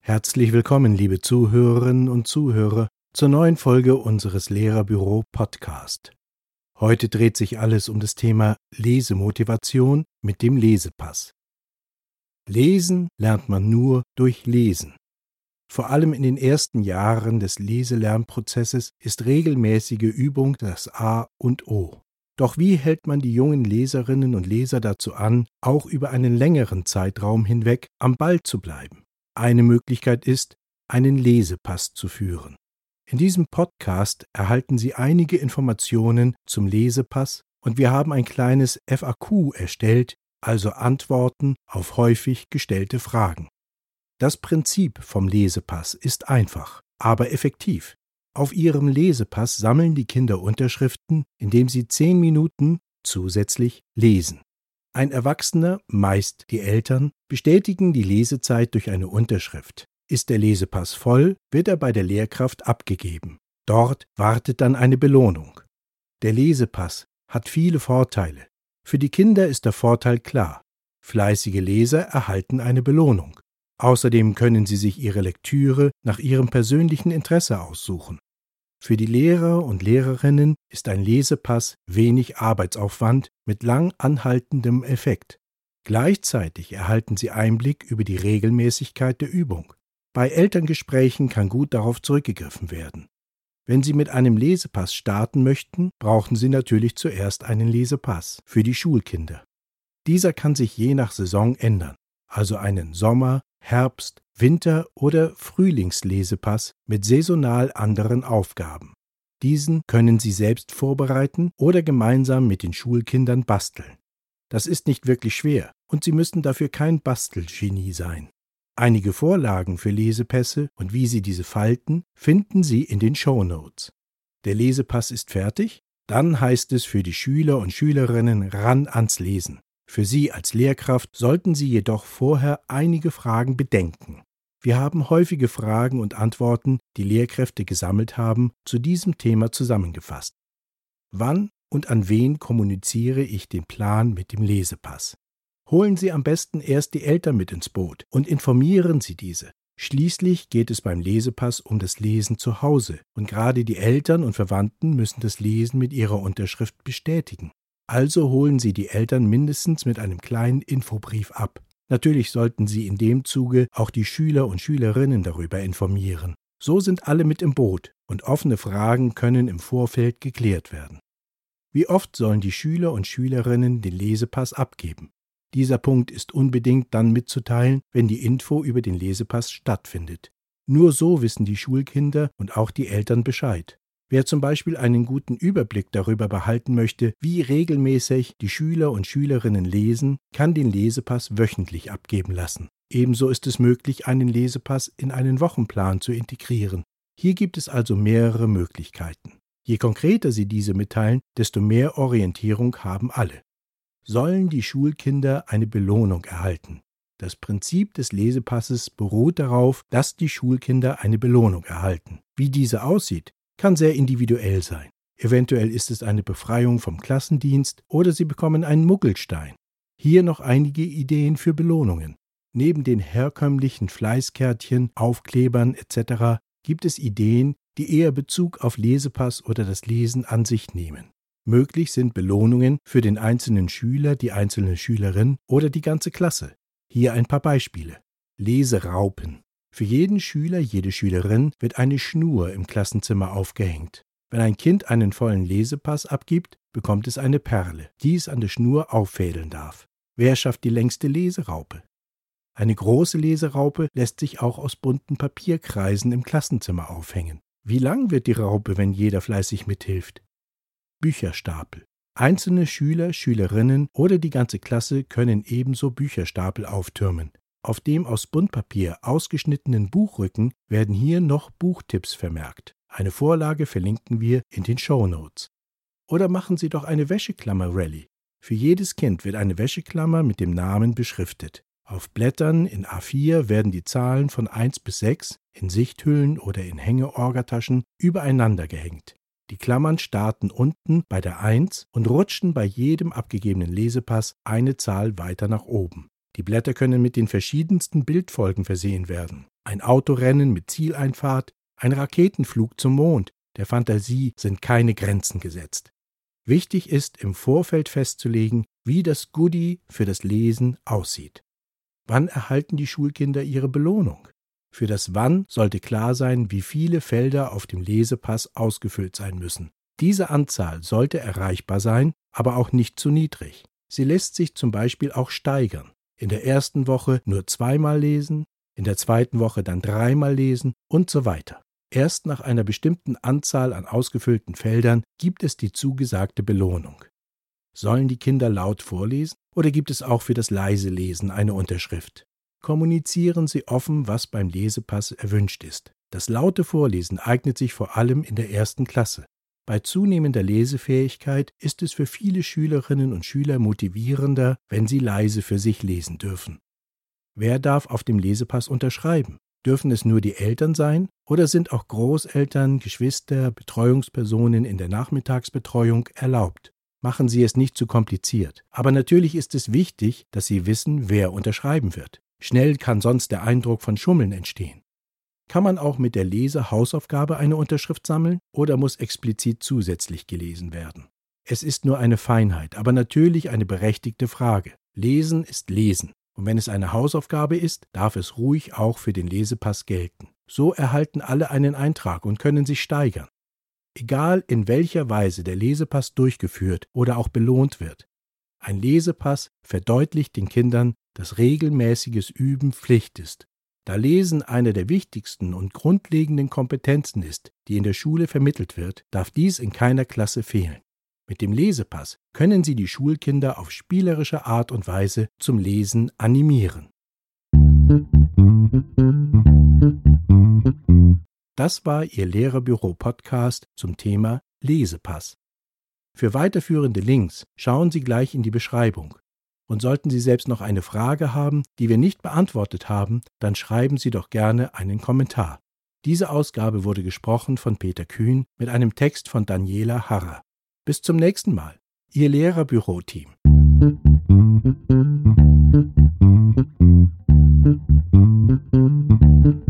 Herzlich willkommen, liebe Zuhörerinnen und Zuhörer, zur neuen Folge unseres Lehrerbüro Podcast. Heute dreht sich alles um das Thema Lesemotivation mit dem Lesepass. Lesen lernt man nur durch Lesen. Vor allem in den ersten Jahren des Leselernprozesses ist regelmäßige Übung das A und O. Doch wie hält man die jungen Leserinnen und Leser dazu an, auch über einen längeren Zeitraum hinweg am Ball zu bleiben? Eine Möglichkeit ist, einen Lesepass zu führen. In diesem Podcast erhalten Sie einige Informationen zum Lesepass und wir haben ein kleines FAQ erstellt, also Antworten auf häufig gestellte Fragen. Das Prinzip vom Lesepass ist einfach, aber effektiv. Auf ihrem Lesepass sammeln die Kinder Unterschriften, indem sie zehn Minuten zusätzlich lesen. Ein Erwachsener, meist die Eltern, bestätigen die Lesezeit durch eine Unterschrift. Ist der Lesepass voll, wird er bei der Lehrkraft abgegeben. Dort wartet dann eine Belohnung. Der Lesepass hat viele Vorteile. Für die Kinder ist der Vorteil klar. Fleißige Leser erhalten eine Belohnung. Außerdem können sie sich ihre Lektüre nach ihrem persönlichen Interesse aussuchen. Für die Lehrer und Lehrerinnen ist ein Lesepass wenig Arbeitsaufwand mit lang anhaltendem Effekt. Gleichzeitig erhalten sie Einblick über die Regelmäßigkeit der Übung. Bei Elterngesprächen kann gut darauf zurückgegriffen werden. Wenn Sie mit einem Lesepass starten möchten, brauchen Sie natürlich zuerst einen Lesepass für die Schulkinder. Dieser kann sich je nach Saison ändern, also einen Sommer-, Herbst-, Winter- oder Frühlingslesepass mit saisonal anderen Aufgaben. Diesen können Sie selbst vorbereiten oder gemeinsam mit den Schulkindern basteln. Das ist nicht wirklich schwer und Sie müssen dafür kein Bastelgenie sein. Einige Vorlagen für Lesepässe und wie Sie diese falten, finden Sie in den Show Notes. Der Lesepass ist fertig? Dann heißt es für die Schüler und Schülerinnen ran ans Lesen. Für Sie als Lehrkraft sollten Sie jedoch vorher einige Fragen bedenken. Wir haben häufige Fragen und Antworten, die Lehrkräfte gesammelt haben, zu diesem Thema zusammengefasst. Wann und an wen kommuniziere ich den Plan mit dem Lesepass? Holen Sie am besten erst die Eltern mit ins Boot und informieren Sie diese. Schließlich geht es beim Lesepass um das Lesen zu Hause, und gerade die Eltern und Verwandten müssen das Lesen mit ihrer Unterschrift bestätigen. Also holen Sie die Eltern mindestens mit einem kleinen Infobrief ab. Natürlich sollten Sie in dem Zuge auch die Schüler und Schülerinnen darüber informieren. So sind alle mit im Boot und offene Fragen können im Vorfeld geklärt werden. Wie oft sollen die Schüler und Schülerinnen den Lesepass abgeben? Dieser Punkt ist unbedingt dann mitzuteilen, wenn die Info über den Lesepass stattfindet. Nur so wissen die Schulkinder und auch die Eltern Bescheid. Wer zum Beispiel einen guten Überblick darüber behalten möchte, wie regelmäßig die Schüler und Schülerinnen lesen, kann den Lesepass wöchentlich abgeben lassen. Ebenso ist es möglich, einen Lesepass in einen Wochenplan zu integrieren. Hier gibt es also mehrere Möglichkeiten. Je konkreter Sie diese mitteilen, desto mehr Orientierung haben alle sollen die Schulkinder eine Belohnung erhalten. Das Prinzip des Lesepasses beruht darauf, dass die Schulkinder eine Belohnung erhalten. Wie diese aussieht, kann sehr individuell sein. Eventuell ist es eine Befreiung vom Klassendienst oder sie bekommen einen Muggelstein. Hier noch einige Ideen für Belohnungen. Neben den herkömmlichen Fleißkärtchen, Aufklebern etc. gibt es Ideen, die eher Bezug auf Lesepass oder das Lesen an sich nehmen. Möglich sind Belohnungen für den einzelnen Schüler, die einzelne Schülerin oder die ganze Klasse. Hier ein paar Beispiele. Leseraupen. Für jeden Schüler, jede Schülerin wird eine Schnur im Klassenzimmer aufgehängt. Wenn ein Kind einen vollen Lesepass abgibt, bekommt es eine Perle, die es an der Schnur auffädeln darf. Wer schafft die längste Leseraupe? Eine große Leseraupe lässt sich auch aus bunten Papierkreisen im Klassenzimmer aufhängen. Wie lang wird die Raupe, wenn jeder fleißig mithilft? Bücherstapel. Einzelne Schüler, Schülerinnen oder die ganze Klasse können ebenso Bücherstapel auftürmen. Auf dem aus Buntpapier ausgeschnittenen Buchrücken werden hier noch Buchtipps vermerkt. Eine Vorlage verlinken wir in den Show Notes. Oder machen Sie doch eine Wäscheklammer-Rallye. Für jedes Kind wird eine Wäscheklammer mit dem Namen beschriftet. Auf Blättern in A4 werden die Zahlen von 1 bis 6 in Sichthüllen oder in Hängeorgataschen übereinander gehängt. Die Klammern starten unten bei der 1 und rutschen bei jedem abgegebenen Lesepass eine Zahl weiter nach oben. Die Blätter können mit den verschiedensten Bildfolgen versehen werden. Ein Autorennen mit Zieleinfahrt, ein Raketenflug zum Mond. Der Fantasie sind keine Grenzen gesetzt. Wichtig ist im Vorfeld festzulegen, wie das Goodie für das Lesen aussieht. Wann erhalten die Schulkinder ihre Belohnung? Für das Wann sollte klar sein, wie viele Felder auf dem Lesepass ausgefüllt sein müssen. Diese Anzahl sollte erreichbar sein, aber auch nicht zu niedrig. Sie lässt sich zum Beispiel auch steigern. In der ersten Woche nur zweimal lesen, in der zweiten Woche dann dreimal lesen und so weiter. Erst nach einer bestimmten Anzahl an ausgefüllten Feldern gibt es die zugesagte Belohnung. Sollen die Kinder laut vorlesen oder gibt es auch für das leise Lesen eine Unterschrift? Kommunizieren Sie offen, was beim Lesepass erwünscht ist. Das laute Vorlesen eignet sich vor allem in der ersten Klasse. Bei zunehmender Lesefähigkeit ist es für viele Schülerinnen und Schüler motivierender, wenn sie leise für sich lesen dürfen. Wer darf auf dem Lesepass unterschreiben? Dürfen es nur die Eltern sein oder sind auch Großeltern, Geschwister, Betreuungspersonen in der Nachmittagsbetreuung erlaubt? Machen Sie es nicht zu kompliziert. Aber natürlich ist es wichtig, dass Sie wissen, wer unterschreiben wird. Schnell kann sonst der Eindruck von Schummeln entstehen. Kann man auch mit der Lesehausaufgabe eine Unterschrift sammeln oder muss explizit zusätzlich gelesen werden? Es ist nur eine Feinheit, aber natürlich eine berechtigte Frage. Lesen ist Lesen. Und wenn es eine Hausaufgabe ist, darf es ruhig auch für den Lesepass gelten. So erhalten alle einen Eintrag und können sich steigern. Egal in welcher Weise der Lesepass durchgeführt oder auch belohnt wird. Ein Lesepass verdeutlicht den Kindern, dass regelmäßiges Üben Pflicht ist. Da Lesen eine der wichtigsten und grundlegenden Kompetenzen ist, die in der Schule vermittelt wird, darf dies in keiner Klasse fehlen. Mit dem Lesepass können Sie die Schulkinder auf spielerische Art und Weise zum Lesen animieren. Das war Ihr Lehrerbüro-Podcast zum Thema Lesepass. Für weiterführende Links schauen Sie gleich in die Beschreibung. Und sollten Sie selbst noch eine Frage haben, die wir nicht beantwortet haben, dann schreiben Sie doch gerne einen Kommentar. Diese Ausgabe wurde gesprochen von Peter Kühn mit einem Text von Daniela Harrer. Bis zum nächsten Mal. Ihr Lehrerbüroteam. Thank